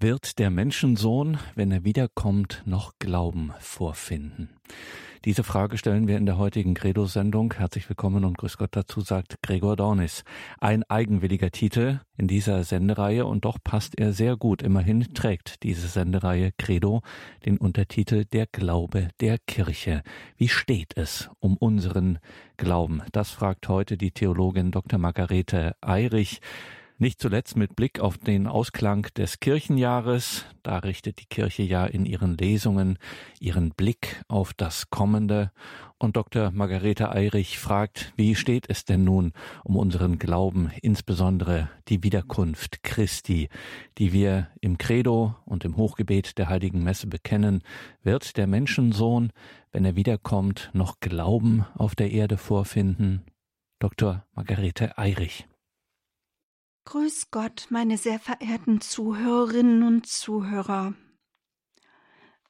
Wird der Menschensohn, wenn er wiederkommt, noch Glauben vorfinden? Diese Frage stellen wir in der heutigen Credo-Sendung. Herzlich willkommen und grüß Gott dazu, sagt Gregor Dornis. Ein eigenwilliger Titel in dieser Sendereihe und doch passt er sehr gut. Immerhin trägt diese Sendereihe Credo den Untertitel Der Glaube der Kirche. Wie steht es um unseren Glauben? Das fragt heute die Theologin Dr. Margarete Eirich. Nicht zuletzt mit Blick auf den Ausklang des Kirchenjahres. Da richtet die Kirche ja in ihren Lesungen ihren Blick auf das Kommende. Und Dr. Margarete Eirich fragt, wie steht es denn nun um unseren Glauben, insbesondere die Wiederkunft Christi, die wir im Credo und im Hochgebet der Heiligen Messe bekennen? Wird der Menschensohn, wenn er wiederkommt, noch Glauben auf der Erde vorfinden? Dr. Margarete Eirich. Grüß Gott, meine sehr verehrten Zuhörerinnen und Zuhörer.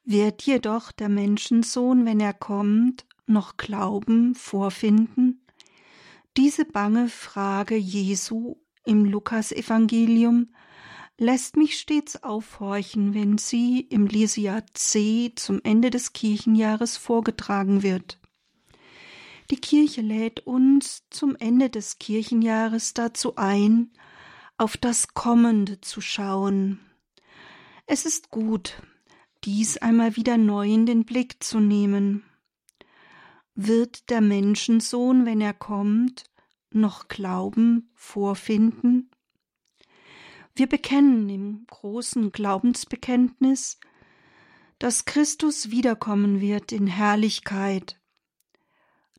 Wird jedoch der Menschensohn, wenn er kommt, noch Glauben vorfinden? Diese bange Frage Jesu im Lukasevangelium lässt mich stets aufhorchen, wenn sie im Lesia C zum Ende des Kirchenjahres vorgetragen wird. Die Kirche lädt uns zum Ende des Kirchenjahres dazu ein, auf das Kommende zu schauen. Es ist gut, dies einmal wieder neu in den Blick zu nehmen. Wird der Menschensohn, wenn er kommt, noch Glauben vorfinden? Wir bekennen im großen Glaubensbekenntnis, dass Christus wiederkommen wird in Herrlichkeit.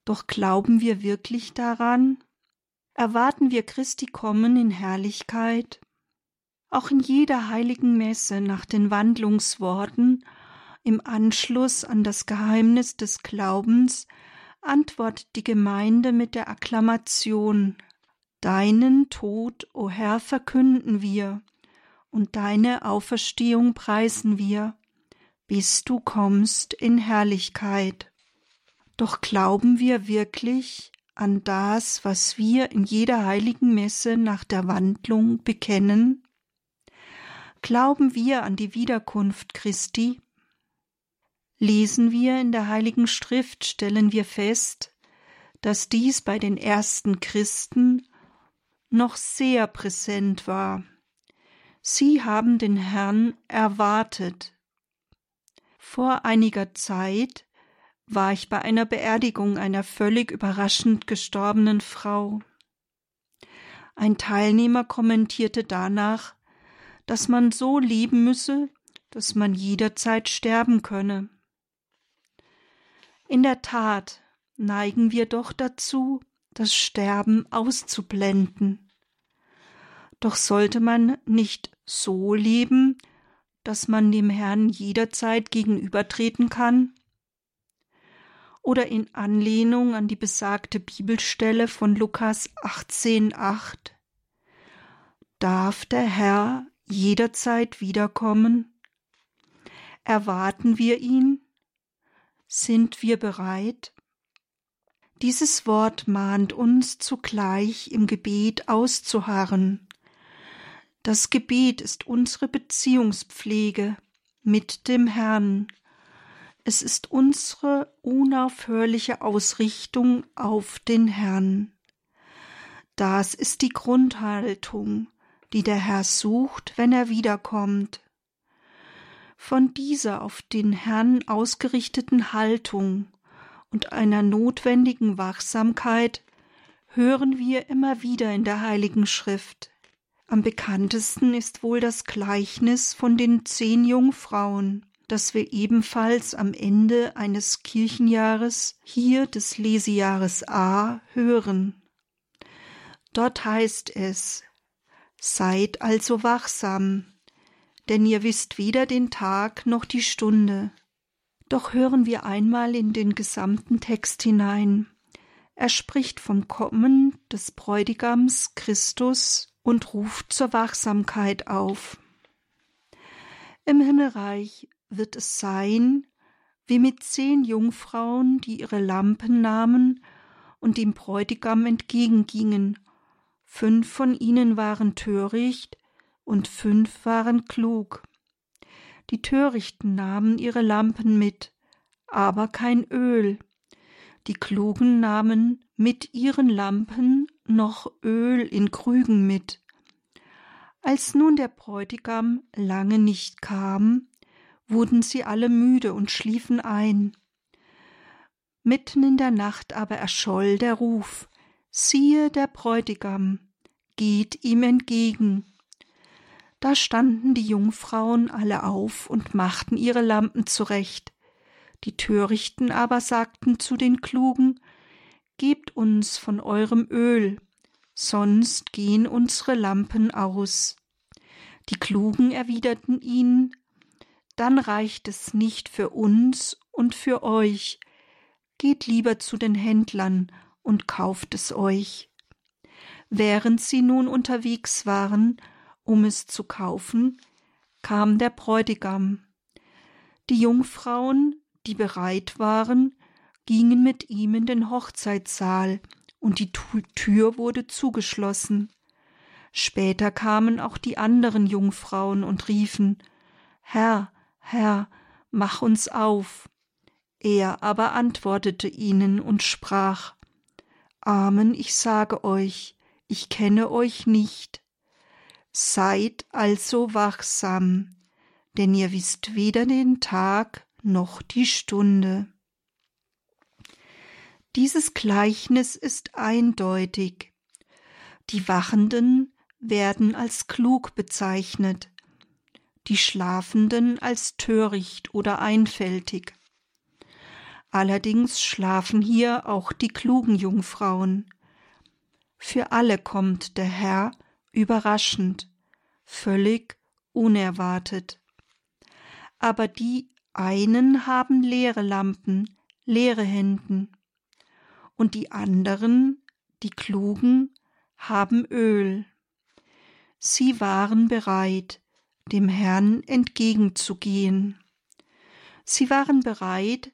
Doch glauben wir wirklich daran? Erwarten wir Christi Kommen in Herrlichkeit. Auch in jeder heiligen Messe nach den Wandlungsworten im Anschluss an das Geheimnis des Glaubens antwortet die Gemeinde mit der Akklamation Deinen Tod, o Herr, verkünden wir, und deine Auferstehung preisen wir, bis du kommst in Herrlichkeit. Doch glauben wir wirklich, an das, was wir in jeder heiligen Messe nach der Wandlung bekennen? Glauben wir an die Wiederkunft Christi? Lesen wir in der heiligen Schrift, stellen wir fest, dass dies bei den ersten Christen noch sehr präsent war. Sie haben den Herrn erwartet. Vor einiger Zeit war ich bei einer Beerdigung einer völlig überraschend gestorbenen Frau. Ein Teilnehmer kommentierte danach, dass man so leben müsse, dass man jederzeit sterben könne. In der Tat neigen wir doch dazu, das Sterben auszublenden. Doch sollte man nicht so leben, dass man dem Herrn jederzeit gegenübertreten kann? Oder in Anlehnung an die besagte Bibelstelle von Lukas 18,8 Darf der Herr jederzeit wiederkommen? Erwarten wir ihn? Sind wir bereit? Dieses Wort mahnt uns zugleich im Gebet auszuharren. Das Gebet ist unsere Beziehungspflege mit dem Herrn, es ist unsere unaufhörliche Ausrichtung auf den Herrn. Das ist die Grundhaltung, die der Herr sucht, wenn er wiederkommt. Von dieser auf den Herrn ausgerichteten Haltung und einer notwendigen Wachsamkeit hören wir immer wieder in der Heiligen Schrift. Am bekanntesten ist wohl das Gleichnis von den zehn Jungfrauen das wir ebenfalls am Ende eines Kirchenjahres, hier des Lesejahres A, hören. Dort heißt es Seid also wachsam, denn ihr wisst weder den Tag noch die Stunde. Doch hören wir einmal in den gesamten Text hinein. Er spricht vom Kommen des Bräutigams Christus und ruft zur Wachsamkeit auf. Im Himmelreich wird es sein wie mit zehn Jungfrauen, die ihre Lampen nahmen und dem Bräutigam entgegengingen. Fünf von ihnen waren töricht und fünf waren klug. Die Törichten nahmen ihre Lampen mit, aber kein Öl. Die Klugen nahmen mit ihren Lampen noch Öl in Krügen mit. Als nun der Bräutigam lange nicht kam, wurden sie alle müde und schliefen ein. Mitten in der Nacht aber erscholl der Ruf, siehe der Bräutigam, geht ihm entgegen. Da standen die Jungfrauen alle auf und machten ihre Lampen zurecht. Die Törichten aber sagten zu den Klugen, Gebt uns von eurem Öl, sonst gehen unsere Lampen aus. Die Klugen erwiderten ihnen, dann reicht es nicht für uns und für euch. Geht lieber zu den Händlern und kauft es euch. Während sie nun unterwegs waren, um es zu kaufen, kam der Bräutigam. Die Jungfrauen, die bereit waren, gingen mit ihm in den Hochzeitssaal, und die Tür wurde zugeschlossen. Später kamen auch die anderen Jungfrauen und riefen Herr, Herr, mach uns auf. Er aber antwortete ihnen und sprach Amen, ich sage euch, ich kenne euch nicht. Seid also wachsam, denn ihr wisst weder den Tag noch die Stunde. Dieses Gleichnis ist eindeutig. Die Wachenden werden als klug bezeichnet, die Schlafenden als töricht oder einfältig. Allerdings schlafen hier auch die klugen Jungfrauen. Für alle kommt der Herr überraschend, völlig unerwartet. Aber die einen haben leere Lampen, leere Händen, und die anderen, die Klugen, haben Öl. Sie waren bereit, dem Herrn entgegenzugehen. Sie waren bereit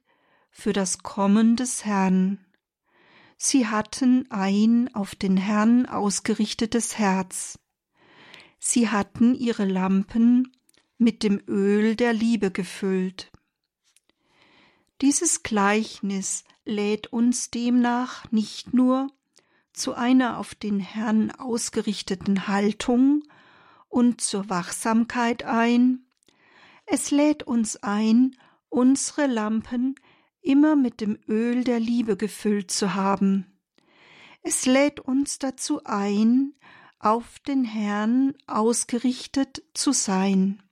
für das Kommen des Herrn. Sie hatten ein auf den Herrn ausgerichtetes Herz. Sie hatten ihre Lampen mit dem Öl der Liebe gefüllt. Dieses Gleichnis lädt uns demnach nicht nur zu einer auf den Herrn ausgerichteten Haltung und zur Wachsamkeit ein, es lädt uns ein, unsere Lampen immer mit dem Öl der Liebe gefüllt zu haben. Es lädt uns dazu ein, auf den Herrn ausgerichtet zu sein.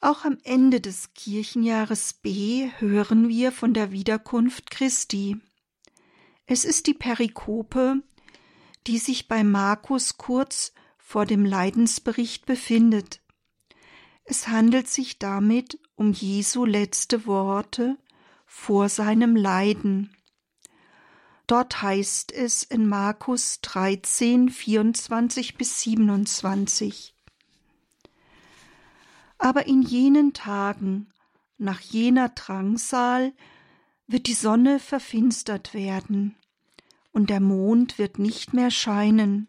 Auch am Ende des Kirchenjahres B hören wir von der Wiederkunft Christi. Es ist die Perikope, die sich bei Markus kurz vor dem Leidensbericht befindet. Es handelt sich damit um Jesu letzte Worte vor seinem Leiden. Dort heißt es in Markus 13, 24 bis 27. Aber in jenen Tagen, nach jener Drangsal, wird die Sonne verfinstert werden, und der Mond wird nicht mehr scheinen,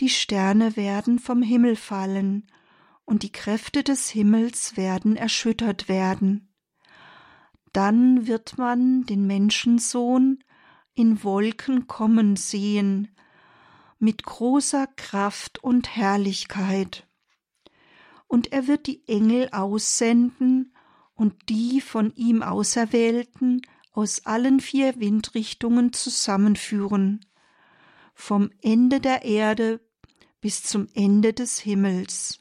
die Sterne werden vom Himmel fallen, und die Kräfte des Himmels werden erschüttert werden. Dann wird man den Menschensohn in Wolken kommen sehen, mit großer Kraft und Herrlichkeit. Und er wird die Engel aussenden und die von ihm Auserwählten aus allen vier Windrichtungen zusammenführen, vom Ende der Erde bis zum Ende des Himmels.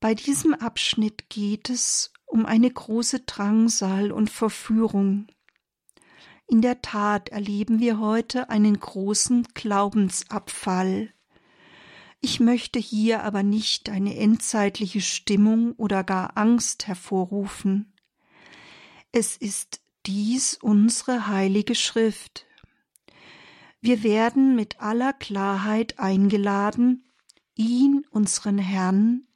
Bei diesem Abschnitt geht es um eine große Drangsal und Verführung. In der Tat erleben wir heute einen großen Glaubensabfall. Ich möchte hier aber nicht eine endzeitliche Stimmung oder gar Angst hervorrufen. Es ist dies unsere heilige Schrift. Wir werden mit aller Klarheit eingeladen, ihn, unseren Herrn,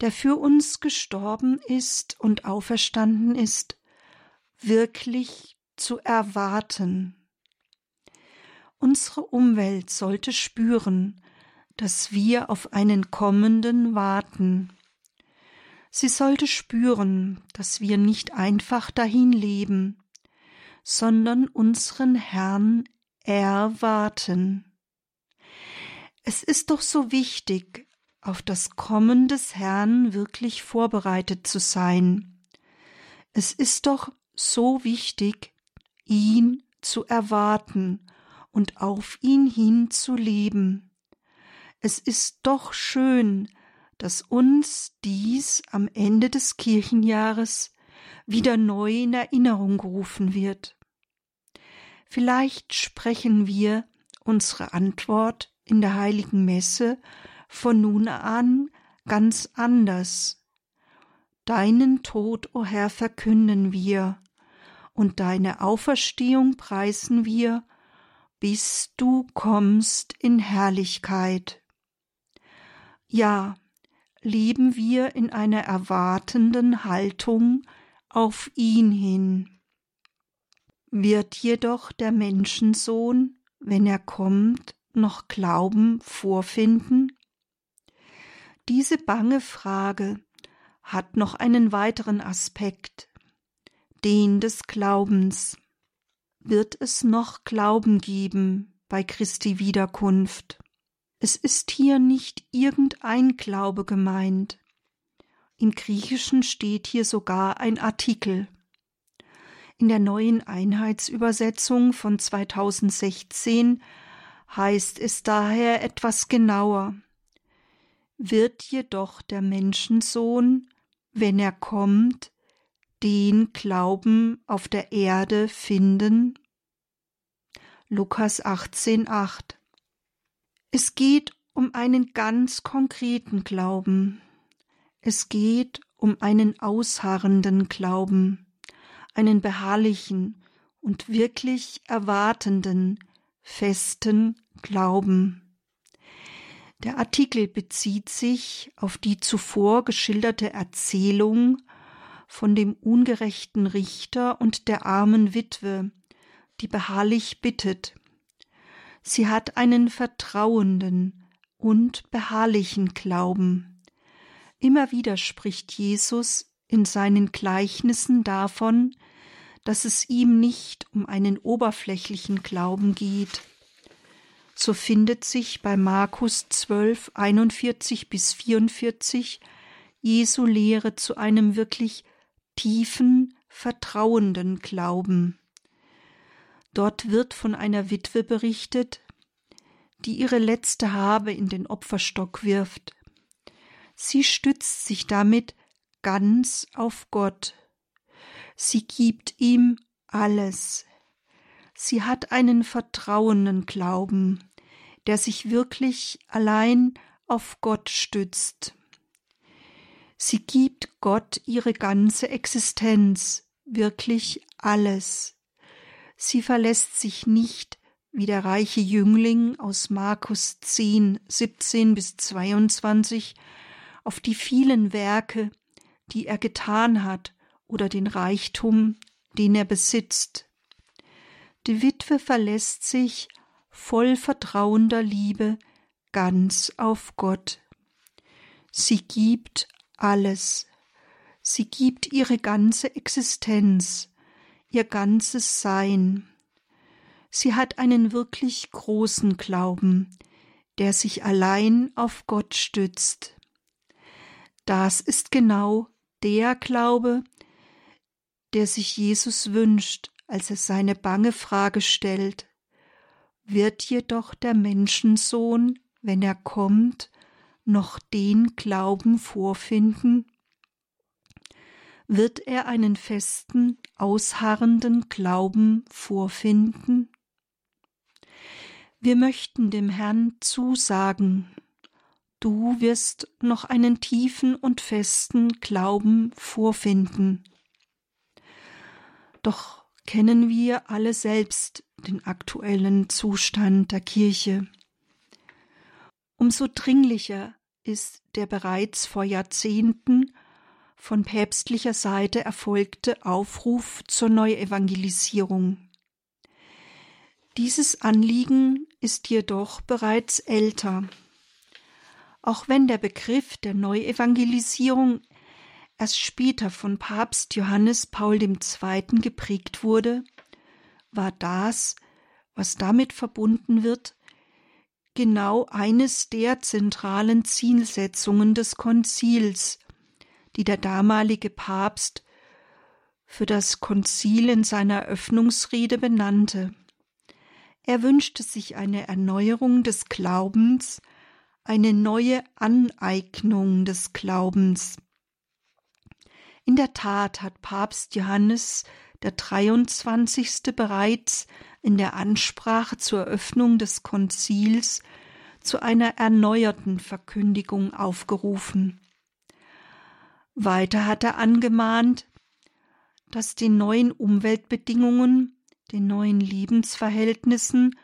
der für uns gestorben ist und auferstanden ist, wirklich zu erwarten. Unsere Umwelt sollte spüren, dass wir auf einen kommenden warten. Sie sollte spüren, dass wir nicht einfach dahin leben, sondern unseren Herrn erwarten. Es ist doch so wichtig, auf das Kommen des Herrn wirklich vorbereitet zu sein. Es ist doch so wichtig, ihn zu erwarten und auf ihn hin zu leben. Es ist doch schön, dass uns dies am Ende des Kirchenjahres wieder neu in Erinnerung gerufen wird. Vielleicht sprechen wir unsere Antwort in der heiligen Messe von nun an ganz anders. Deinen Tod, o oh Herr, verkünden wir, und deine Auferstehung preisen wir, bis du kommst in Herrlichkeit. Ja, leben wir in einer erwartenden Haltung auf ihn hin. Wird jedoch der Menschensohn, wenn er kommt, noch Glauben vorfinden? Diese bange Frage hat noch einen weiteren Aspekt, den des Glaubens. Wird es noch Glauben geben bei Christi Wiederkunft? Es ist hier nicht irgendein Glaube gemeint. Im Griechischen steht hier sogar ein Artikel. In der neuen Einheitsübersetzung von 2016 heißt es daher etwas genauer wird jedoch der Menschensohn, wenn er kommt, den Glauben auf der Erde finden? Lukas 18,8 Es geht um einen ganz konkreten Glauben. Es geht um einen ausharrenden Glauben, einen beharrlichen und wirklich erwartenden, festen Glauben. Der Artikel bezieht sich auf die zuvor geschilderte Erzählung von dem ungerechten Richter und der armen Witwe, die beharrlich bittet. Sie hat einen vertrauenden und beharrlichen Glauben. Immer wieder spricht Jesus in seinen Gleichnissen davon, dass es ihm nicht um einen oberflächlichen Glauben geht, so findet sich bei Markus 12, 41 bis 44 Jesu Lehre zu einem wirklich tiefen, vertrauenden Glauben. Dort wird von einer Witwe berichtet, die ihre letzte Habe in den Opferstock wirft. Sie stützt sich damit ganz auf Gott. Sie gibt ihm alles. Sie hat einen vertrauenden Glauben, der sich wirklich allein auf Gott stützt. Sie gibt Gott ihre ganze Existenz, wirklich alles. Sie verlässt sich nicht wie der reiche Jüngling aus Markus 10, 17 bis 22 auf die vielen Werke, die er getan hat, oder den Reichtum, den er besitzt. Die Witwe verlässt sich voll vertrauender Liebe ganz auf Gott. Sie gibt alles. Sie gibt ihre ganze Existenz, ihr ganzes Sein. Sie hat einen wirklich großen Glauben, der sich allein auf Gott stützt. Das ist genau der Glaube, der sich Jesus wünscht als er seine bange Frage stellt, wird jedoch der Menschensohn, wenn er kommt, noch den Glauben vorfinden? Wird er einen festen, ausharrenden Glauben vorfinden? Wir möchten dem Herrn zusagen, du wirst noch einen tiefen und festen Glauben vorfinden. Doch kennen wir alle selbst den aktuellen Zustand der Kirche. Umso dringlicher ist der bereits vor Jahrzehnten von päpstlicher Seite erfolgte Aufruf zur Neuevangelisierung. Dieses Anliegen ist jedoch bereits älter. Auch wenn der Begriff der Neuevangelisierung erst später von Papst Johannes Paul II. geprägt wurde, war das, was damit verbunden wird, genau eines der zentralen Zielsetzungen des Konzils, die der damalige Papst für das Konzil in seiner Eröffnungsrede benannte. Er wünschte sich eine Erneuerung des Glaubens, eine neue Aneignung des Glaubens. In der Tat hat Papst Johannes der 23. bereits in der Ansprache zur Eröffnung des Konzils zu einer erneuerten Verkündigung aufgerufen. Weiter hat er angemahnt, dass den neuen Umweltbedingungen, den neuen Lebensverhältnissen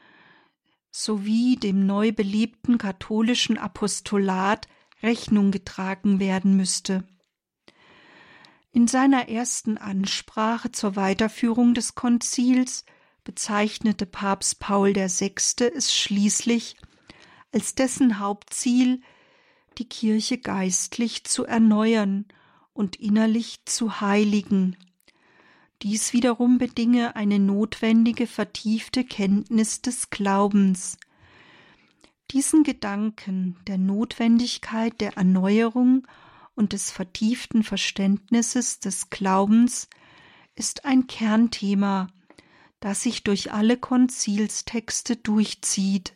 sowie dem neu belebten katholischen Apostolat Rechnung getragen werden müsste. In seiner ersten Ansprache zur Weiterführung des Konzils bezeichnete Papst Paul VI. es schließlich als dessen Hauptziel, die Kirche geistlich zu erneuern und innerlich zu heiligen. Dies wiederum bedinge eine notwendige vertiefte Kenntnis des Glaubens. Diesen Gedanken der Notwendigkeit der Erneuerung und des vertieften Verständnisses des Glaubens ist ein Kernthema, das sich durch alle Konzilstexte durchzieht.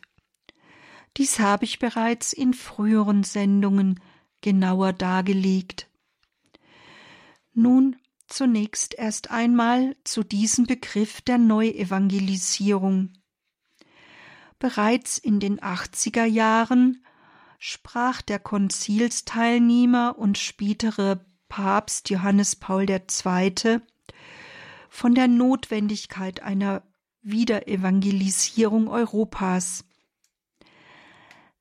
Dies habe ich bereits in früheren Sendungen genauer dargelegt. Nun zunächst erst einmal zu diesem Begriff der Neuevangelisierung. Bereits in den 80er Jahren sprach der Konzilsteilnehmer und spätere Papst Johannes Paul II. von der Notwendigkeit einer Wiederevangelisierung Europas.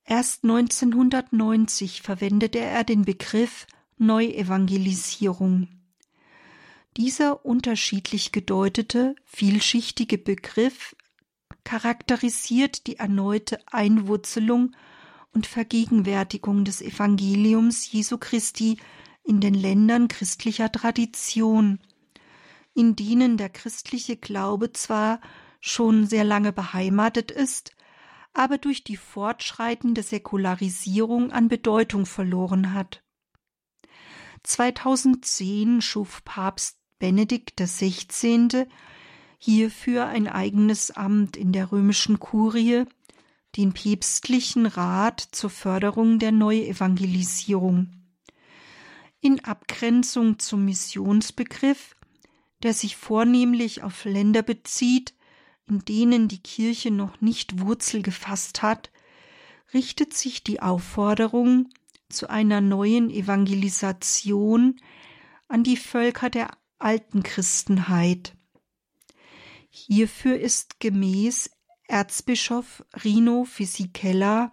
Erst 1990 verwendete er den Begriff Neuevangelisierung. Dieser unterschiedlich gedeutete, vielschichtige Begriff charakterisiert die erneute Einwurzelung und Vergegenwärtigung des Evangeliums Jesu Christi in den Ländern christlicher Tradition, in denen der christliche Glaube zwar schon sehr lange beheimatet ist, aber durch die fortschreitende Säkularisierung an Bedeutung verloren hat. 2010 schuf Papst Benedikt XVI. hierfür ein eigenes Amt in der römischen Kurie, den päpstlichen Rat zur Förderung der Neuevangelisierung. In Abgrenzung zum Missionsbegriff, der sich vornehmlich auf Länder bezieht, in denen die Kirche noch nicht Wurzel gefasst hat, richtet sich die Aufforderung zu einer neuen Evangelisation an die Völker der alten Christenheit. Hierfür ist gemäß Erzbischof Rino Fisichella,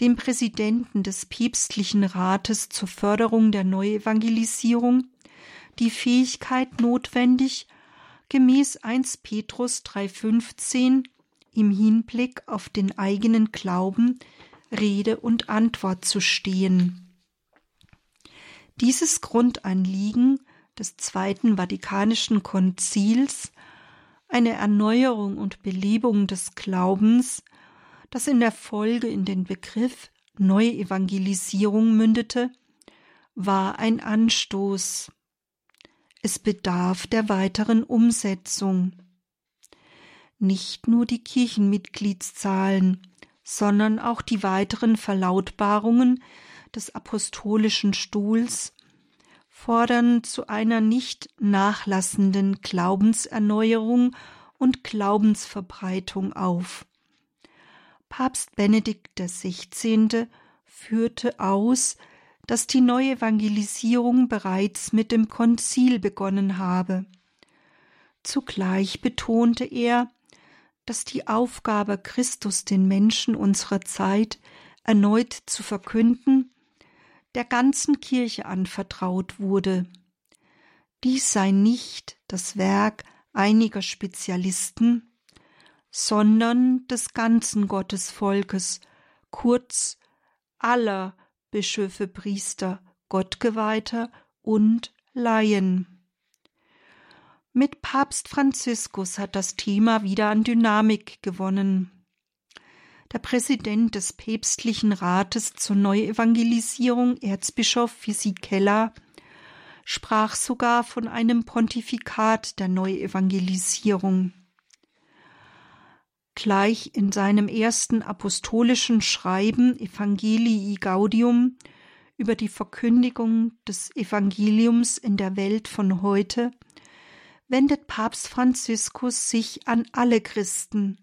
dem Präsidenten des päpstlichen Rates zur Förderung der Neuevangelisierung, die Fähigkeit notwendig, gemäß 1 Petrus 3,15 im Hinblick auf den eigenen Glauben Rede und Antwort zu stehen. Dieses Grundanliegen des Zweiten Vatikanischen Konzils eine Erneuerung und Belebung des Glaubens, das in der Folge in den Begriff Neuevangelisierung mündete, war ein Anstoß. Es bedarf der weiteren Umsetzung. Nicht nur die Kirchenmitgliedszahlen, sondern auch die weiteren Verlautbarungen des apostolischen Stuhls fordern zu einer nicht nachlassenden Glaubenserneuerung und Glaubensverbreitung auf. Papst Benedikt XVI. führte aus, dass die Neuevangelisierung bereits mit dem Konzil begonnen habe. Zugleich betonte er, dass die Aufgabe, Christus den Menschen unserer Zeit erneut zu verkünden, der ganzen Kirche anvertraut wurde. Dies sei nicht das Werk einiger Spezialisten, sondern des ganzen Gottesvolkes, kurz aller Bischöfe, Priester, Gottgeweihter und Laien. Mit Papst Franziskus hat das Thema wieder an Dynamik gewonnen. Der Präsident des päpstlichen Rates zur Neuevangelisierung, Erzbischof Fisichella, sprach sogar von einem Pontifikat der Neuevangelisierung. Gleich in seinem ersten apostolischen Schreiben Evangelii Gaudium über die Verkündigung des Evangeliums in der Welt von heute wendet Papst Franziskus sich an alle Christen,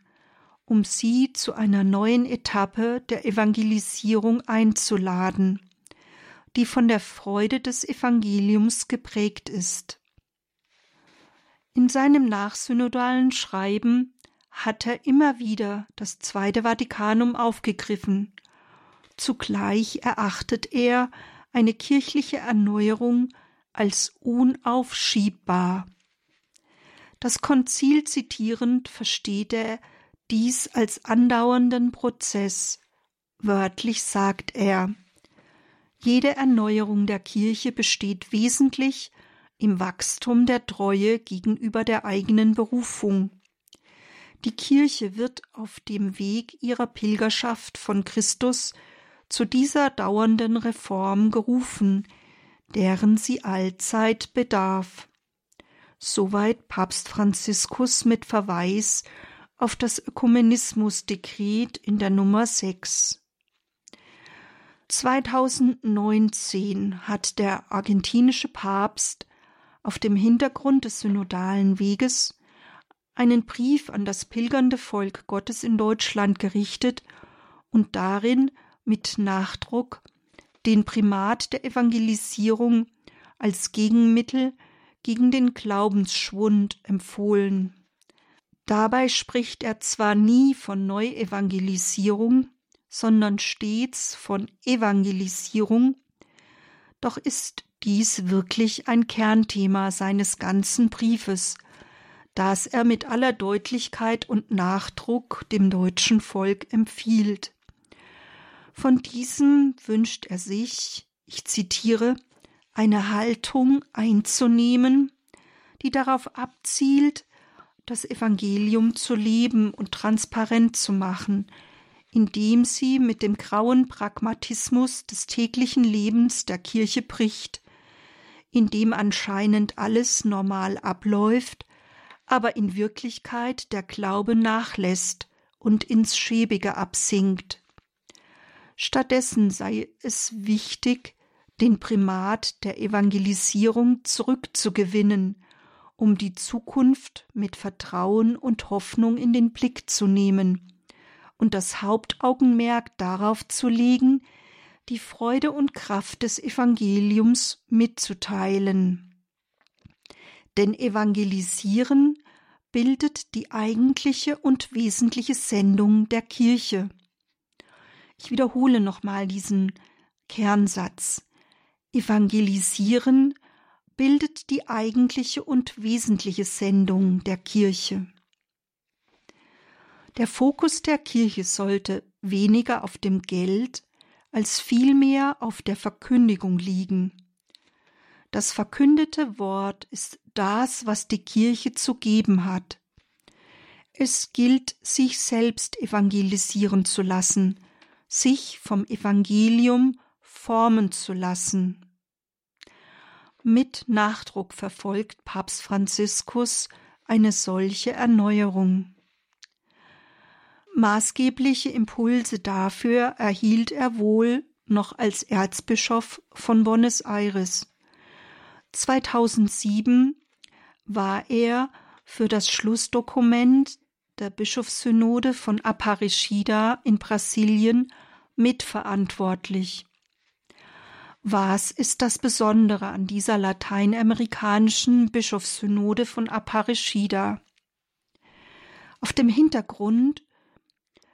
um sie zu einer neuen Etappe der Evangelisierung einzuladen die von der Freude des Evangeliums geprägt ist. In seinem nachsynodalen Schreiben hat er immer wieder das Zweite Vatikanum aufgegriffen. Zugleich erachtet er eine kirchliche Erneuerung als unaufschiebbar. Das Konzil zitierend versteht er dies als andauernden Prozess. Wörtlich sagt er jede Erneuerung der Kirche besteht wesentlich im Wachstum der Treue gegenüber der eigenen Berufung. Die Kirche wird auf dem Weg ihrer Pilgerschaft von Christus zu dieser dauernden Reform gerufen, deren sie allzeit bedarf. Soweit Papst Franziskus mit Verweis auf das Ökumenismusdekret in der Nummer 6. 2019 hat der argentinische Papst auf dem Hintergrund des synodalen Weges einen Brief an das pilgernde Volk Gottes in Deutschland gerichtet und darin mit Nachdruck den Primat der Evangelisierung als Gegenmittel gegen den Glaubensschwund empfohlen. Dabei spricht er zwar nie von Neuevangelisierung, sondern stets von Evangelisierung, doch ist dies wirklich ein Kernthema seines ganzen Briefes, das er mit aller Deutlichkeit und Nachdruck dem deutschen Volk empfiehlt. Von diesem wünscht er sich, ich zitiere, eine Haltung einzunehmen, die darauf abzielt, das Evangelium zu leben und transparent zu machen, indem sie mit dem grauen Pragmatismus des täglichen Lebens der Kirche bricht, in dem anscheinend alles normal abläuft, aber in Wirklichkeit der Glaube nachlässt und ins Schäbige absinkt. Stattdessen sei es wichtig, den Primat der Evangelisierung zurückzugewinnen, um die Zukunft mit Vertrauen und Hoffnung in den Blick zu nehmen und das Hauptaugenmerk darauf zu legen, die Freude und Kraft des Evangeliums mitzuteilen. Denn Evangelisieren bildet die eigentliche und wesentliche Sendung der Kirche. Ich wiederhole nochmal diesen Kernsatz. Evangelisieren bildet die eigentliche und wesentliche Sendung der Kirche. Der Fokus der Kirche sollte weniger auf dem Geld als vielmehr auf der Verkündigung liegen. Das verkündete Wort ist das, was die Kirche zu geben hat. Es gilt, sich selbst evangelisieren zu lassen, sich vom Evangelium formen zu lassen. Mit Nachdruck verfolgt Papst Franziskus eine solche Erneuerung. Maßgebliche Impulse dafür erhielt er wohl noch als Erzbischof von Buenos Aires. 2007 war er für das Schlussdokument der Bischofssynode von Aparecida in Brasilien mitverantwortlich. Was ist das Besondere an dieser lateinamerikanischen Bischofssynode von Aparecida? Auf dem Hintergrund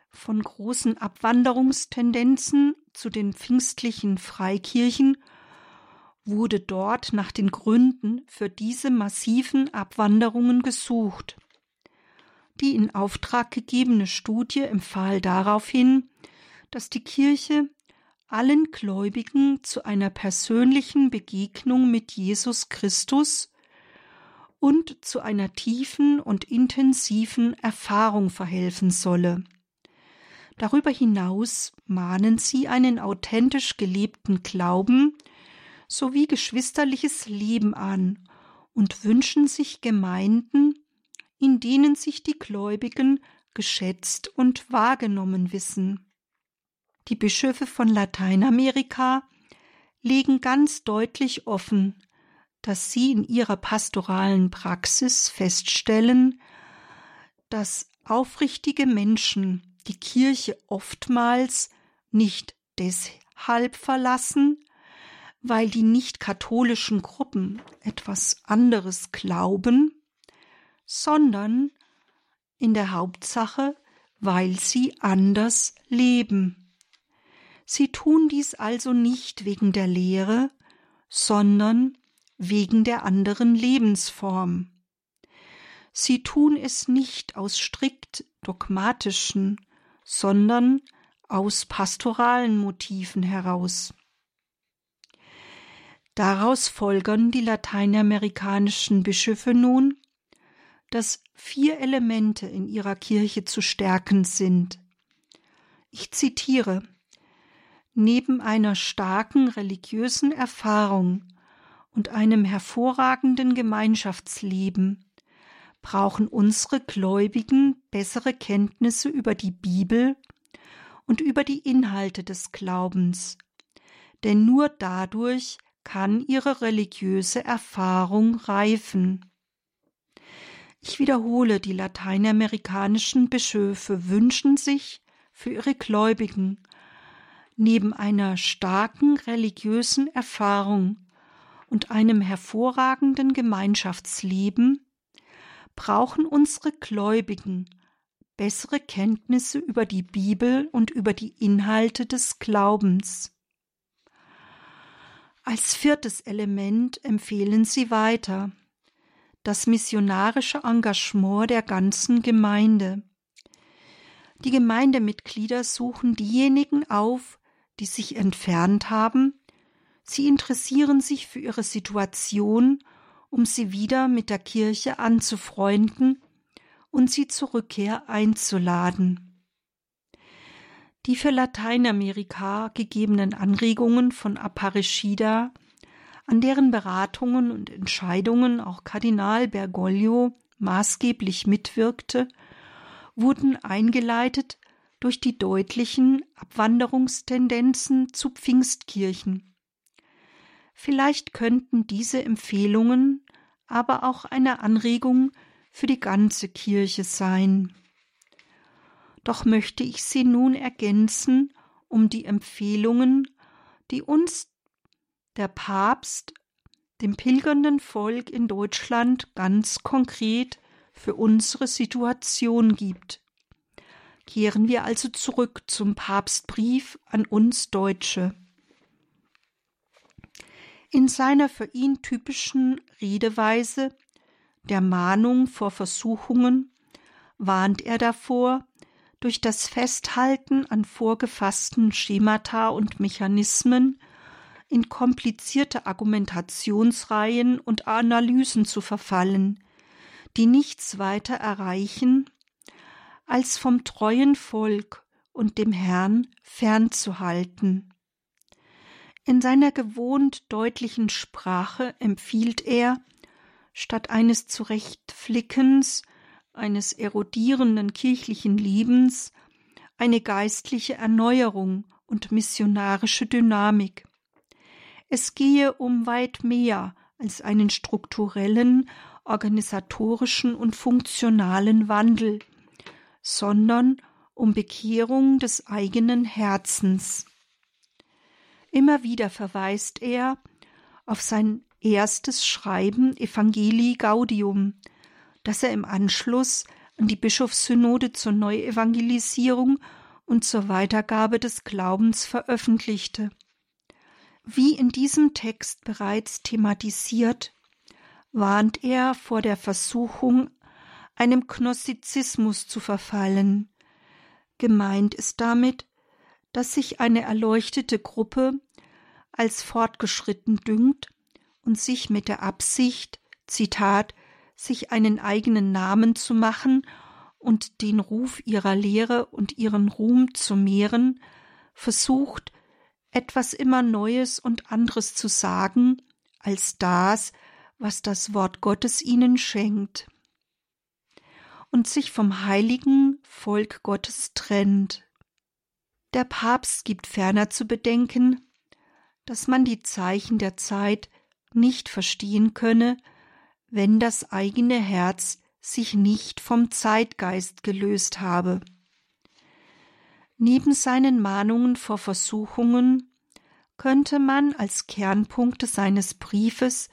von großen Abwanderungstendenzen zu den pfingstlichen Freikirchen wurde dort nach den Gründen für diese massiven Abwanderungen gesucht. Die in Auftrag gegebene Studie empfahl daraufhin, dass die Kirche allen Gläubigen zu einer persönlichen Begegnung mit Jesus Christus und zu einer tiefen und intensiven Erfahrung verhelfen solle. Darüber hinaus mahnen sie einen authentisch gelebten Glauben sowie geschwisterliches Leben an und wünschen sich Gemeinden, in denen sich die Gläubigen geschätzt und wahrgenommen wissen. Die Bischöfe von Lateinamerika legen ganz deutlich offen, dass sie in ihrer pastoralen Praxis feststellen, dass aufrichtige Menschen die Kirche oftmals nicht deshalb verlassen, weil die nicht katholischen Gruppen etwas anderes glauben, sondern in der Hauptsache, weil sie anders leben. Sie tun dies also nicht wegen der Lehre, sondern wegen der anderen Lebensform. Sie tun es nicht aus strikt dogmatischen, sondern aus pastoralen Motiven heraus. Daraus folgern die lateinamerikanischen Bischöfe nun, dass vier Elemente in ihrer Kirche zu stärken sind. Ich zitiere Neben einer starken religiösen Erfahrung und einem hervorragenden Gemeinschaftsleben brauchen unsere Gläubigen bessere Kenntnisse über die Bibel und über die Inhalte des Glaubens, denn nur dadurch kann ihre religiöse Erfahrung reifen. Ich wiederhole, die lateinamerikanischen Bischöfe wünschen sich für ihre Gläubigen neben einer starken religiösen Erfahrung und einem hervorragenden Gemeinschaftsleben brauchen unsere Gläubigen bessere Kenntnisse über die Bibel und über die Inhalte des Glaubens. Als viertes Element empfehlen sie weiter das missionarische Engagement der ganzen Gemeinde. Die Gemeindemitglieder suchen diejenigen auf, die sich entfernt haben, sie interessieren sich für ihre Situation, um sie wieder mit der Kirche anzufreunden und sie zur Rückkehr einzuladen. Die für Lateinamerika gegebenen Anregungen von Apparecida, an deren Beratungen und Entscheidungen auch Kardinal Bergoglio maßgeblich mitwirkte, wurden eingeleitet durch die deutlichen Abwanderungstendenzen zu Pfingstkirchen. Vielleicht könnten diese Empfehlungen aber auch eine Anregung für die ganze Kirche sein. Doch möchte ich sie nun ergänzen um die Empfehlungen, die uns der Papst dem pilgernden Volk in Deutschland ganz konkret für unsere Situation gibt. Kehren wir also zurück zum Papstbrief an uns Deutsche. In seiner für ihn typischen Redeweise der Mahnung vor Versuchungen warnt er davor, durch das Festhalten an vorgefassten Schemata und Mechanismen in komplizierte Argumentationsreihen und Analysen zu verfallen, die nichts weiter erreichen, als vom treuen Volk und dem Herrn fernzuhalten. In seiner gewohnt deutlichen Sprache empfiehlt er, statt eines Zurechtflickens eines erodierenden kirchlichen Lebens eine geistliche Erneuerung und missionarische Dynamik. Es gehe um weit mehr als einen strukturellen, organisatorischen und funktionalen Wandel, sondern um Bekehrung des eigenen Herzens. Immer wieder verweist er auf sein erstes Schreiben Evangelii Gaudium, das er im Anschluss an die Bischofssynode zur Neuevangelisierung und zur Weitergabe des Glaubens veröffentlichte. Wie in diesem Text bereits thematisiert, warnt er vor der Versuchung, einem Gnostizismus zu verfallen. Gemeint ist damit, dass sich eine erleuchtete Gruppe als fortgeschritten dünkt und sich mit der Absicht, Zitat, sich einen eigenen Namen zu machen und den Ruf ihrer Lehre und ihren Ruhm zu mehren, versucht, etwas immer Neues und anderes zu sagen, als das, was das Wort Gottes ihnen schenkt, und sich vom heiligen Volk Gottes trennt. Der Papst gibt ferner zu bedenken, dass man die Zeichen der Zeit nicht verstehen könne, wenn das eigene Herz sich nicht vom Zeitgeist gelöst habe. Neben seinen Mahnungen vor Versuchungen könnte man als Kernpunkte seines Briefes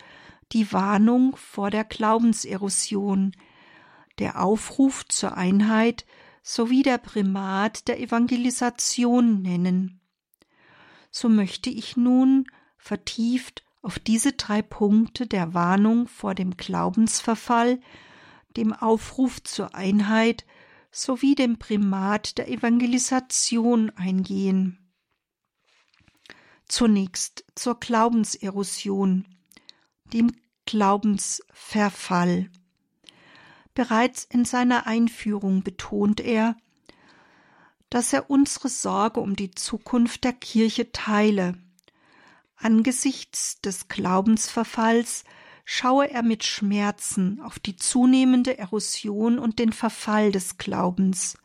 die Warnung vor der Glaubenserosion, der Aufruf zur Einheit sowie der Primat der Evangelisation nennen. So möchte ich nun vertieft auf diese drei Punkte der Warnung vor dem Glaubensverfall, dem Aufruf zur Einheit sowie dem Primat der Evangelisation eingehen. Zunächst zur Glaubenserosion, dem Glaubensverfall. Bereits in seiner Einführung betont er, dass er unsere Sorge um die Zukunft der Kirche teile. Angesichts des Glaubensverfalls schaue er mit Schmerzen auf die zunehmende Erosion und den Verfall des Glaubens.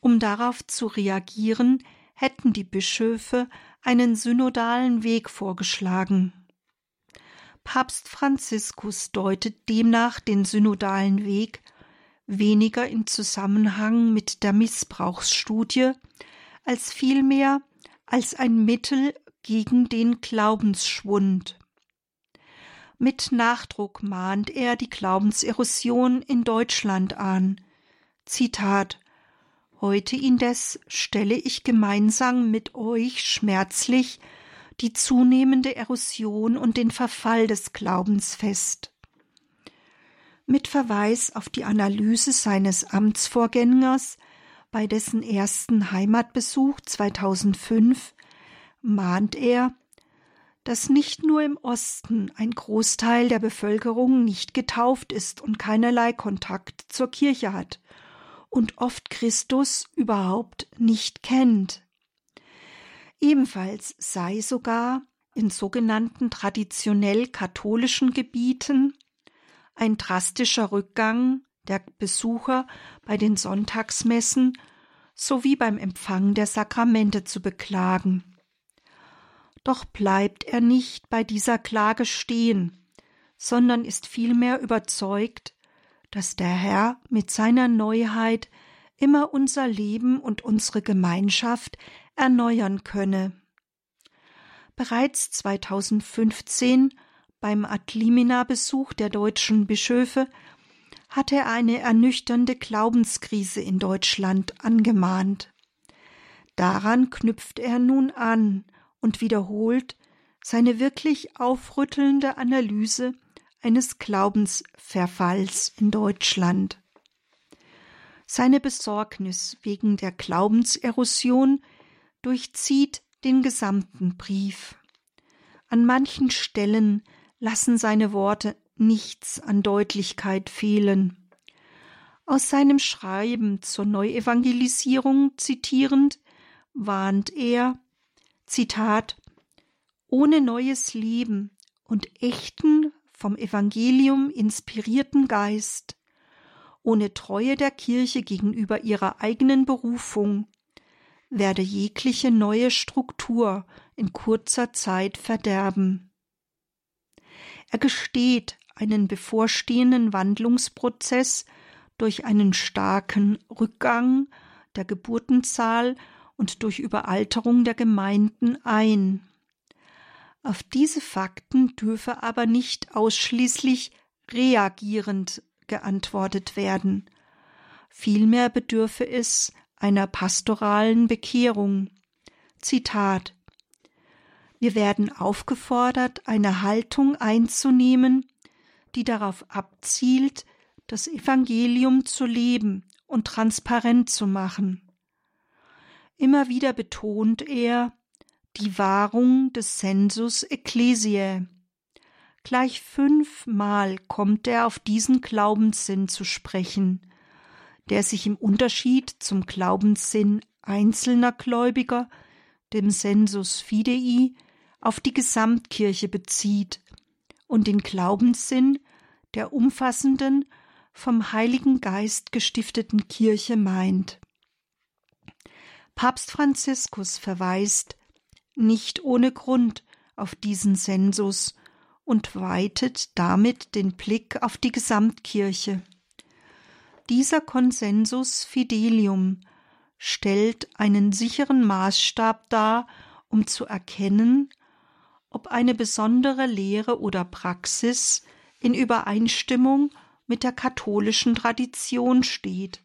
Um darauf zu reagieren, hätten die Bischöfe einen synodalen Weg vorgeschlagen. Papst Franziskus deutet demnach den synodalen Weg weniger in Zusammenhang mit der Missbrauchsstudie als vielmehr als ein Mittel gegen den Glaubensschwund. Mit Nachdruck mahnt er die Glaubenserosion in Deutschland an. Zitat Heute indes stelle ich gemeinsam mit euch schmerzlich die zunehmende Erosion und den Verfall des Glaubens fest. Mit Verweis auf die Analyse seines Amtsvorgängers bei dessen ersten Heimatbesuch 2005 mahnt er, dass nicht nur im Osten ein Großteil der Bevölkerung nicht getauft ist und keinerlei Kontakt zur Kirche hat und oft Christus überhaupt nicht kennt. Ebenfalls sei sogar in sogenannten traditionell katholischen Gebieten ein drastischer Rückgang der Besucher bei den Sonntagsmessen sowie beim Empfang der Sakramente zu beklagen. Doch bleibt er nicht bei dieser Klage stehen, sondern ist vielmehr überzeugt, dass der Herr mit seiner Neuheit immer unser Leben und unsere Gemeinschaft erneuern könne. Bereits 2015 beim Adlimina-Besuch der deutschen Bischöfe hat er eine ernüchternde Glaubenskrise in Deutschland angemahnt. Daran knüpft er nun an und wiederholt seine wirklich aufrüttelnde Analyse eines Glaubensverfalls in Deutschland. Seine Besorgnis wegen der Glaubenserosion durchzieht den gesamten Brief. An manchen Stellen lassen seine Worte nichts an Deutlichkeit fehlen. Aus seinem Schreiben zur Neuevangelisierung zitierend warnt er, Zitat, ohne neues Leben und echten, vom Evangelium inspirierten Geist, ohne Treue der Kirche gegenüber ihrer eigenen Berufung werde jegliche neue Struktur in kurzer Zeit verderben. Er gesteht einen bevorstehenden Wandlungsprozess durch einen starken Rückgang der Geburtenzahl und durch Überalterung der Gemeinden ein. Auf diese Fakten dürfe aber nicht ausschließlich reagierend geantwortet werden. Vielmehr bedürfe es einer pastoralen Bekehrung. Zitat Wir werden aufgefordert, eine Haltung einzunehmen, die darauf abzielt, das Evangelium zu leben und transparent zu machen. Immer wieder betont er die Wahrung des Sensus Ecclesiae. Gleich fünfmal kommt er auf diesen Glaubenssinn zu sprechen, der sich im Unterschied zum Glaubenssinn einzelner Gläubiger, dem Sensus Fidei, auf die Gesamtkirche bezieht und den Glaubenssinn der umfassenden, vom Heiligen Geist gestifteten Kirche meint. Papst Franziskus verweist nicht ohne Grund auf diesen Sensus und weitet damit den Blick auf die Gesamtkirche. Dieser Konsensus Fidelium stellt einen sicheren Maßstab dar, um zu erkennen, ob eine besondere Lehre oder Praxis in Übereinstimmung mit der katholischen Tradition steht.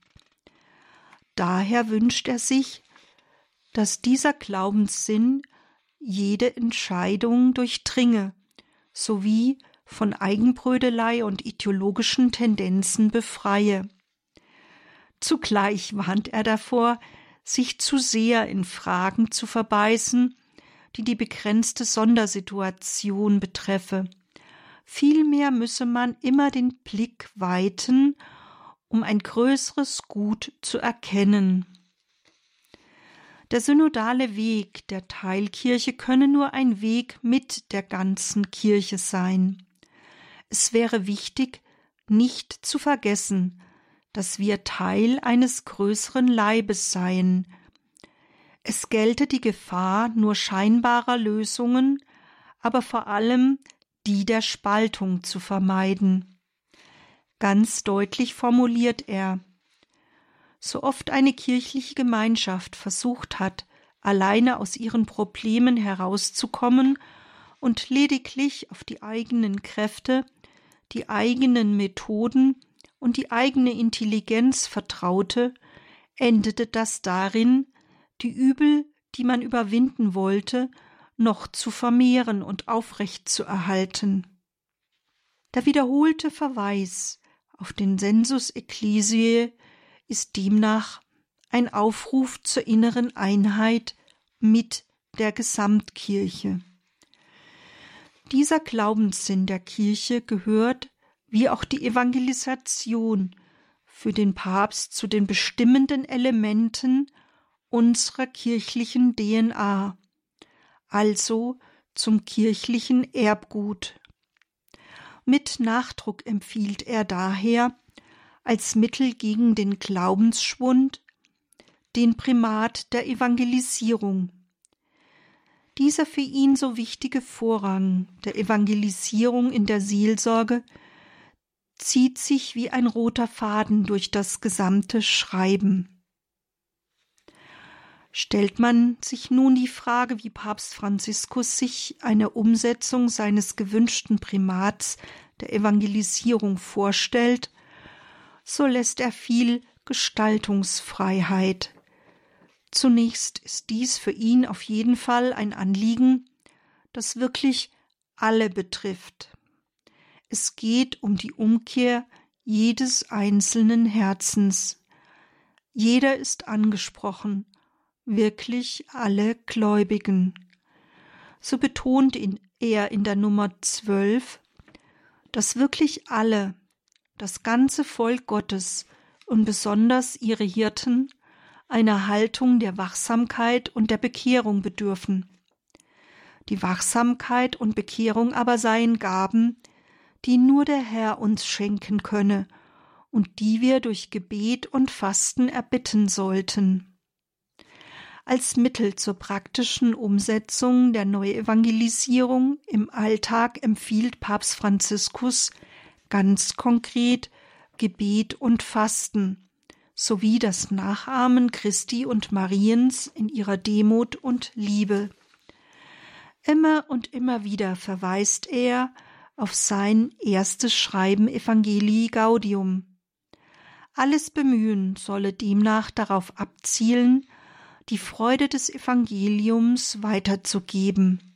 Daher wünscht er sich, dass dieser Glaubenssinn jede Entscheidung durchdringe sowie von Eigenbrödelei und ideologischen Tendenzen befreie. Zugleich warnt er davor, sich zu sehr in Fragen zu verbeißen, die die begrenzte Sondersituation betreffe. Vielmehr müsse man immer den Blick weiten, um ein größeres Gut zu erkennen. Der synodale Weg der Teilkirche könne nur ein Weg mit der ganzen Kirche sein. Es wäre wichtig, nicht zu vergessen, dass wir Teil eines größeren Leibes seien. Es gelte die Gefahr nur scheinbarer Lösungen, aber vor allem die der Spaltung zu vermeiden. Ganz deutlich formuliert er So oft eine kirchliche Gemeinschaft versucht hat, alleine aus ihren Problemen herauszukommen und lediglich auf die eigenen Kräfte, die eigenen Methoden und die eigene Intelligenz vertraute, endete das darin, die Übel, die man überwinden wollte, noch zu vermehren und aufrecht zu erhalten. Der wiederholte Verweis auf den Sensus Ecclesiae ist demnach ein Aufruf zur inneren Einheit mit der Gesamtkirche. Dieser Glaubenssinn der Kirche gehört wie auch die Evangelisation für den Papst zu den bestimmenden Elementen unserer kirchlichen DNA, also zum kirchlichen Erbgut. Mit Nachdruck empfiehlt er daher als Mittel gegen den Glaubensschwund den Primat der Evangelisierung. Dieser für ihn so wichtige Vorrang der Evangelisierung in der Seelsorge zieht sich wie ein roter Faden durch das gesamte Schreiben. Stellt man sich nun die Frage, wie Papst Franziskus sich eine Umsetzung seines gewünschten Primats der Evangelisierung vorstellt, so lässt er viel Gestaltungsfreiheit. Zunächst ist dies für ihn auf jeden Fall ein Anliegen, das wirklich alle betrifft. Es geht um die Umkehr jedes einzelnen Herzens. Jeder ist angesprochen, wirklich alle Gläubigen. So betont ihn er in der Nummer zwölf, dass wirklich alle, das ganze Volk Gottes und besonders ihre Hirten einer Haltung der Wachsamkeit und der Bekehrung bedürfen. Die Wachsamkeit und Bekehrung aber seien Gaben, die nur der Herr uns schenken könne und die wir durch Gebet und Fasten erbitten sollten. Als Mittel zur praktischen Umsetzung der Neuevangelisierung im Alltag empfiehlt Papst Franziskus ganz konkret Gebet und Fasten sowie das Nachahmen Christi und Mariens in ihrer Demut und Liebe. Immer und immer wieder verweist er auf sein erstes Schreiben Evangelii Gaudium. Alles Bemühen solle demnach darauf abzielen, die Freude des Evangeliums weiterzugeben.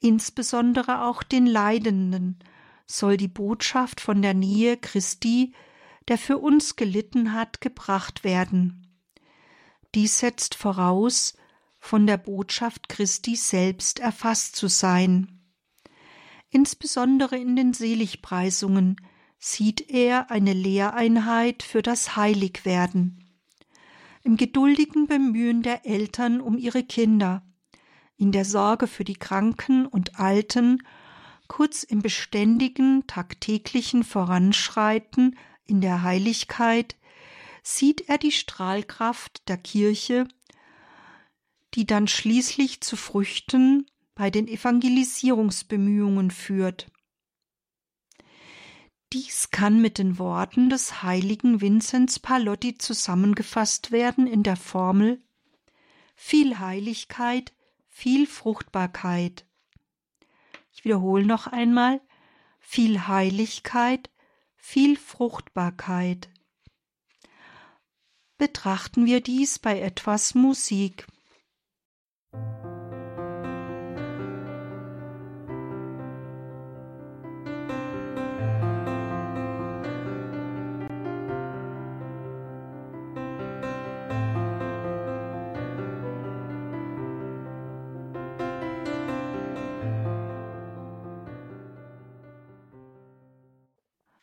Insbesondere auch den Leidenden soll die Botschaft von der Nähe Christi, der für uns gelitten hat, gebracht werden. Dies setzt voraus, von der Botschaft Christi selbst erfasst zu sein. Insbesondere in den Seligpreisungen sieht er eine Lehreinheit für das Heiligwerden. Im geduldigen Bemühen der Eltern um ihre Kinder, in der Sorge für die Kranken und Alten, kurz im beständigen, tagtäglichen Voranschreiten in der Heiligkeit, sieht er die Strahlkraft der Kirche, die dann schließlich zu Früchten bei den Evangelisierungsbemühungen führt. Dies kann mit den Worten des heiligen Vinzenz Palotti zusammengefasst werden in der Formel viel Heiligkeit, viel Fruchtbarkeit. Ich wiederhole noch einmal viel Heiligkeit, viel Fruchtbarkeit. Betrachten wir dies bei etwas Musik.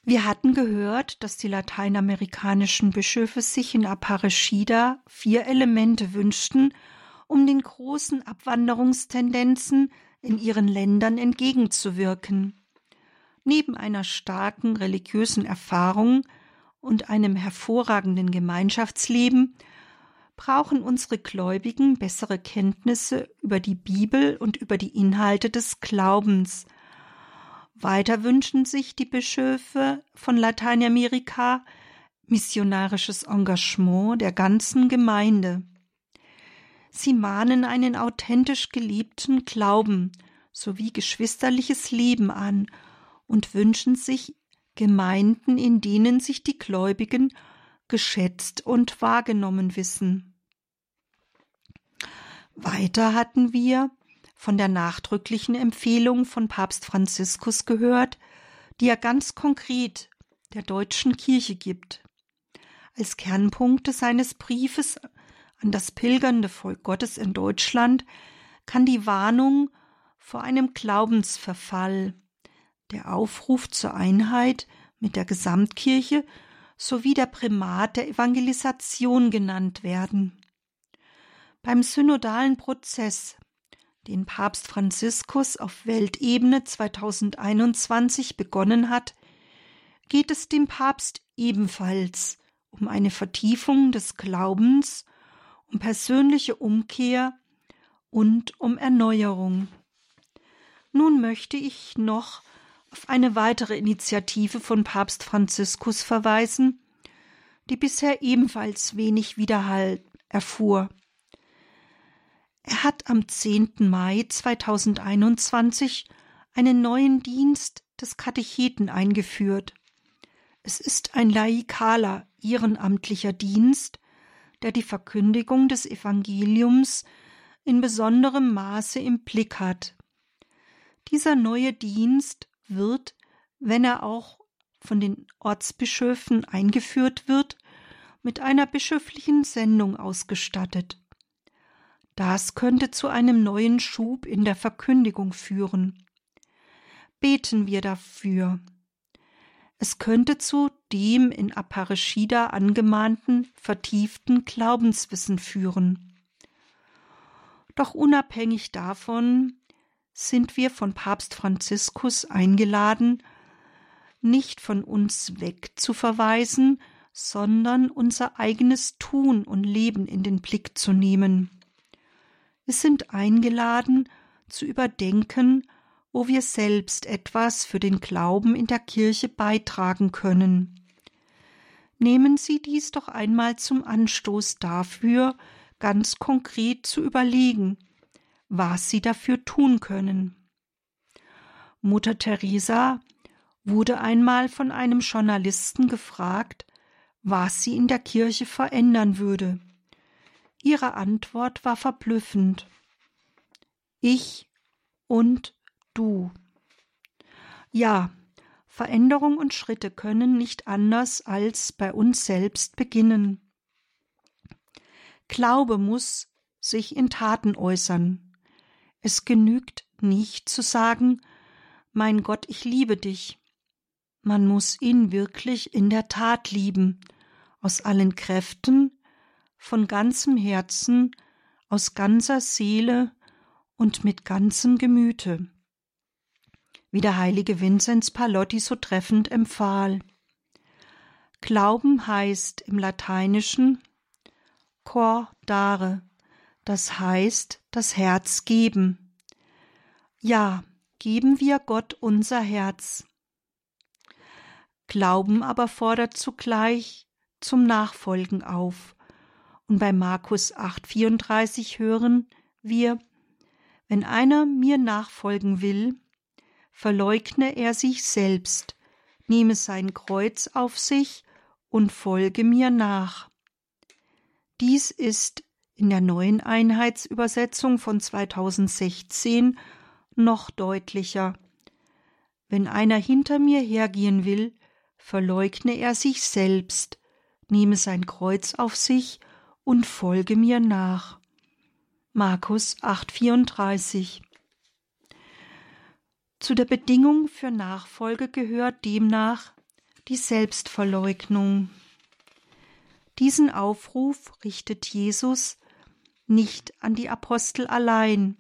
Wir hatten gehört, dass die lateinamerikanischen Bischöfe sich in Aparecida vier Elemente wünschten, um den großen Abwanderungstendenzen in ihren Ländern entgegenzuwirken. Neben einer starken religiösen Erfahrung und einem hervorragenden Gemeinschaftsleben brauchen unsere Gläubigen bessere Kenntnisse über die Bibel und über die Inhalte des Glaubens, weiter wünschen sich die Bischöfe von Lateinamerika missionarisches Engagement der ganzen Gemeinde. Sie mahnen einen authentisch geliebten Glauben sowie geschwisterliches Leben an und wünschen sich Gemeinden, in denen sich die Gläubigen geschätzt und wahrgenommen wissen. Weiter hatten wir von der nachdrücklichen Empfehlung von Papst Franziskus gehört, die er ganz konkret der deutschen Kirche gibt. Als Kernpunkte seines Briefes an das pilgernde Volk Gottes in Deutschland kann die Warnung vor einem Glaubensverfall, der Aufruf zur Einheit mit der Gesamtkirche sowie der Primat der Evangelisation genannt werden. Beim synodalen Prozess den Papst Franziskus auf Weltebene 2021 begonnen hat, geht es dem Papst ebenfalls um eine Vertiefung des Glaubens, um persönliche Umkehr und um Erneuerung. Nun möchte ich noch auf eine weitere Initiative von Papst Franziskus verweisen, die bisher ebenfalls wenig Widerhall erfuhr. Er hat am 10. Mai 2021 einen neuen Dienst des Katecheten eingeführt. Es ist ein laikaler, ehrenamtlicher Dienst, der die Verkündigung des Evangeliums in besonderem Maße im Blick hat. Dieser neue Dienst wird, wenn er auch von den Ortsbischöfen eingeführt wird, mit einer bischöflichen Sendung ausgestattet. Das könnte zu einem neuen Schub in der Verkündigung führen. Beten wir dafür. Es könnte zu dem in Aparecida angemahnten vertieften Glaubenswissen führen. Doch unabhängig davon sind wir von Papst Franziskus eingeladen, nicht von uns weg zu verweisen, sondern unser eigenes Tun und Leben in den Blick zu nehmen. Wir sind eingeladen, zu überdenken, wo wir selbst etwas für den Glauben in der Kirche beitragen können. Nehmen Sie dies doch einmal zum Anstoß dafür, ganz konkret zu überlegen, was Sie dafür tun können. Mutter Teresa wurde einmal von einem Journalisten gefragt, was sie in der Kirche verändern würde. Ihre Antwort war verblüffend. Ich und du. Ja, Veränderung und Schritte können nicht anders als bei uns selbst beginnen. Glaube muss sich in Taten äußern. Es genügt nicht zu sagen, mein Gott, ich liebe dich. Man muss ihn wirklich in der Tat lieben, aus allen Kräften, von ganzem Herzen, aus ganzer Seele und mit ganzem Gemüte. Wie der heilige Vinzenz Palotti so treffend empfahl. Glauben heißt im Lateinischen cor dare, das heißt das Herz geben. Ja, geben wir Gott unser Herz. Glauben aber fordert zugleich zum Nachfolgen auf. Und bei Markus 8,34 hören wir, wenn einer mir nachfolgen will, verleugne er sich selbst, nehme sein Kreuz auf sich und folge mir nach. Dies ist in der neuen Einheitsübersetzung von 2016 noch deutlicher. Wenn einer hinter mir hergehen will, verleugne er sich selbst, nehme sein Kreuz auf sich und folge mir nach. Markus 8,34 Zu der Bedingung für Nachfolge gehört demnach die Selbstverleugnung. Diesen Aufruf richtet Jesus nicht an die Apostel allein,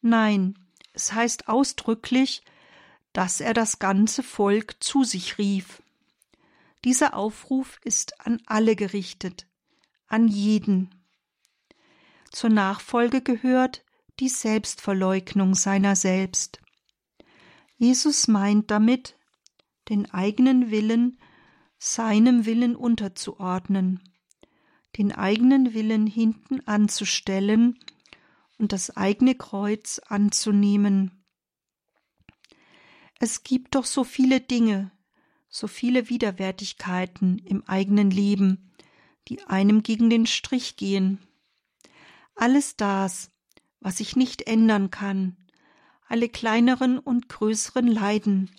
nein, es heißt ausdrücklich, dass er das ganze Volk zu sich rief. Dieser Aufruf ist an alle gerichtet, an jeden. Zur Nachfolge gehört die Selbstverleugnung seiner selbst. Jesus meint damit, den eigenen Willen seinem Willen unterzuordnen den eigenen Willen hinten anzustellen und das eigene Kreuz anzunehmen. Es gibt doch so viele Dinge, so viele Widerwärtigkeiten im eigenen Leben, die einem gegen den Strich gehen. Alles das, was ich nicht ändern kann, alle kleineren und größeren Leiden,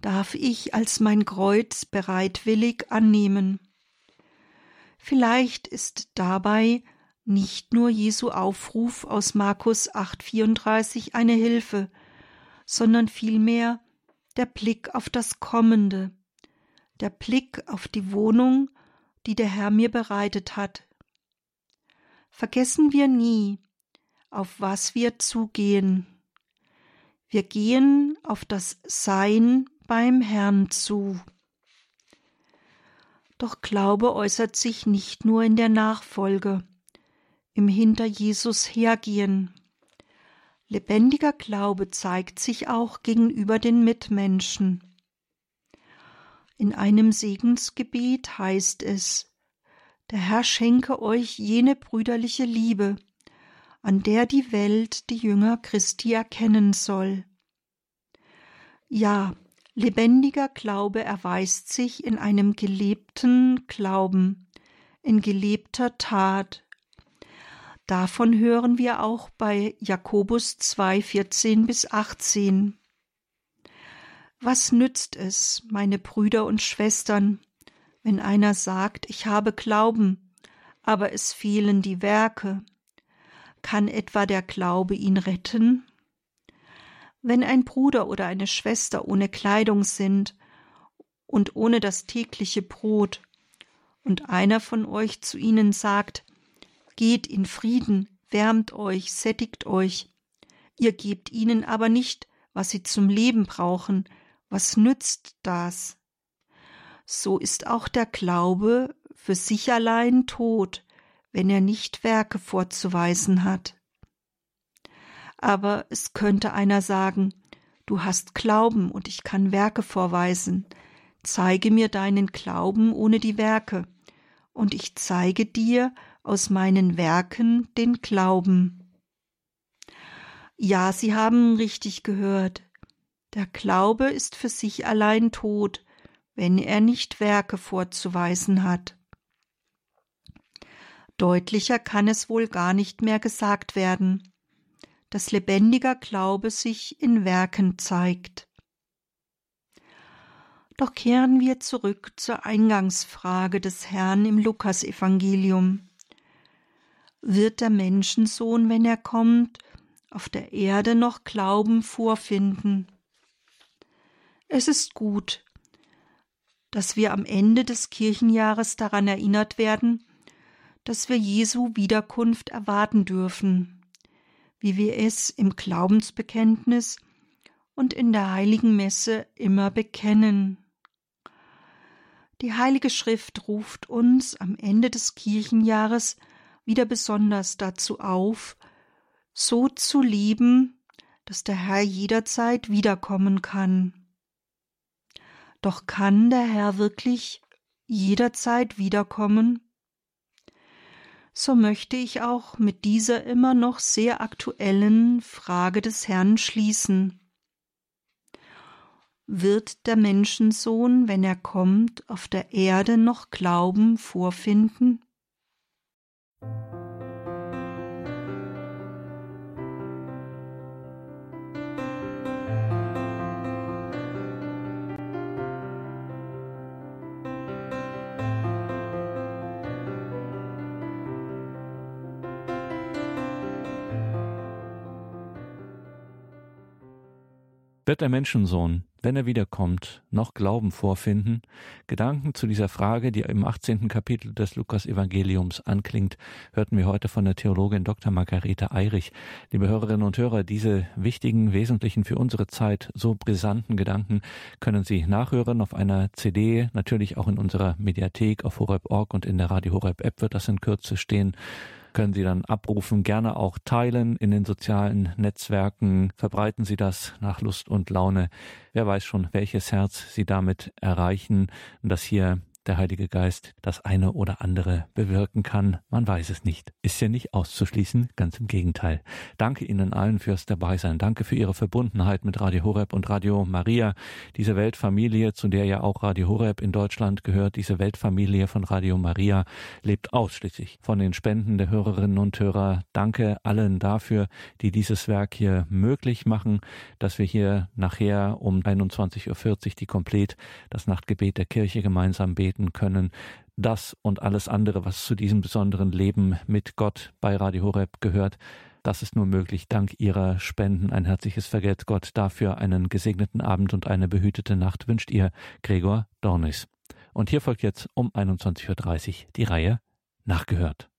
darf ich als mein Kreuz bereitwillig annehmen Vielleicht ist dabei nicht nur Jesu Aufruf aus Markus 8,34 eine Hilfe, sondern vielmehr der Blick auf das Kommende, der Blick auf die Wohnung, die der Herr mir bereitet hat. Vergessen wir nie, auf was wir zugehen. Wir gehen auf das Sein beim Herrn zu. Doch Glaube äußert sich nicht nur in der Nachfolge, im Hinter Jesus hergehen. Lebendiger Glaube zeigt sich auch gegenüber den Mitmenschen. In einem Segensgebet heißt es, der Herr schenke euch jene brüderliche Liebe, an der die Welt die Jünger Christi erkennen soll. Ja, Lebendiger Glaube erweist sich in einem gelebten Glauben, in gelebter Tat. Davon hören wir auch bei Jakobus 2, 14 bis 18. Was nützt es, meine Brüder und Schwestern, wenn einer sagt, ich habe Glauben, aber es fehlen die Werke? Kann etwa der Glaube ihn retten? Wenn ein Bruder oder eine Schwester ohne Kleidung sind und ohne das tägliche Brot, und einer von euch zu ihnen sagt, Geht in Frieden, wärmt euch, sättigt euch, ihr gebt ihnen aber nicht, was sie zum Leben brauchen, was nützt das? So ist auch der Glaube für sich allein tot, wenn er nicht Werke vorzuweisen hat aber es könnte einer sagen, du hast Glauben und ich kann Werke vorweisen. Zeige mir deinen Glauben ohne die Werke, und ich zeige dir aus meinen Werken den Glauben. Ja, Sie haben richtig gehört. Der Glaube ist für sich allein tot, wenn er nicht Werke vorzuweisen hat. Deutlicher kann es wohl gar nicht mehr gesagt werden dass lebendiger Glaube sich in Werken zeigt. Doch kehren wir zurück zur Eingangsfrage des Herrn im Lukasevangelium. wird der Menschensohn, wenn er kommt, auf der Erde noch Glauben vorfinden. Es ist gut, dass wir am Ende des Kirchenjahres daran erinnert werden, dass wir Jesu Wiederkunft erwarten dürfen, wie wir es im Glaubensbekenntnis und in der heiligen Messe immer bekennen. Die Heilige Schrift ruft uns am Ende des Kirchenjahres wieder besonders dazu auf, so zu lieben, dass der Herr jederzeit wiederkommen kann. Doch kann der Herr wirklich jederzeit wiederkommen? So möchte ich auch mit dieser immer noch sehr aktuellen Frage des Herrn schließen. Wird der Menschensohn, wenn er kommt, auf der Erde noch Glauben vorfinden? Wird der Menschensohn, wenn er wiederkommt, noch Glauben vorfinden? Gedanken zu dieser Frage, die im 18. Kapitel des Lukas-Evangeliums anklingt, hörten wir heute von der Theologin Dr. Margarete Eirich. Liebe Hörerinnen und Hörer, diese wichtigen, wesentlichen für unsere Zeit so brisanten Gedanken können Sie nachhören auf einer CD, natürlich auch in unserer Mediathek auf horeb.org und in der Radio Horeb App wird das in Kürze stehen können Sie dann abrufen, gerne auch teilen in den sozialen Netzwerken. Verbreiten Sie das nach Lust und Laune. Wer weiß schon, welches Herz Sie damit erreichen, dass hier der Heilige Geist das eine oder andere bewirken kann. Man weiß es nicht. Ist ja nicht auszuschließen, ganz im Gegenteil. Danke Ihnen allen fürs Dabeisein. Danke für Ihre Verbundenheit mit Radio Horeb und Radio Maria. Diese Weltfamilie, zu der ja auch Radio Horeb in Deutschland gehört, diese Weltfamilie von Radio Maria lebt ausschließlich von den Spenden der Hörerinnen und Hörer. Danke allen dafür, die dieses Werk hier möglich machen, dass wir hier nachher um 21.40 Uhr die Komplett das Nachtgebet der Kirche gemeinsam beten beten können. Das und alles andere, was zu diesem besonderen Leben mit Gott bei Radio Horeb gehört, das ist nur möglich dank Ihrer Spenden. Ein herzliches Vergelt Gott dafür. Einen gesegneten Abend und eine behütete Nacht wünscht Ihr Gregor Dornis. Und hier folgt jetzt um 21.30 Uhr die Reihe Nachgehört.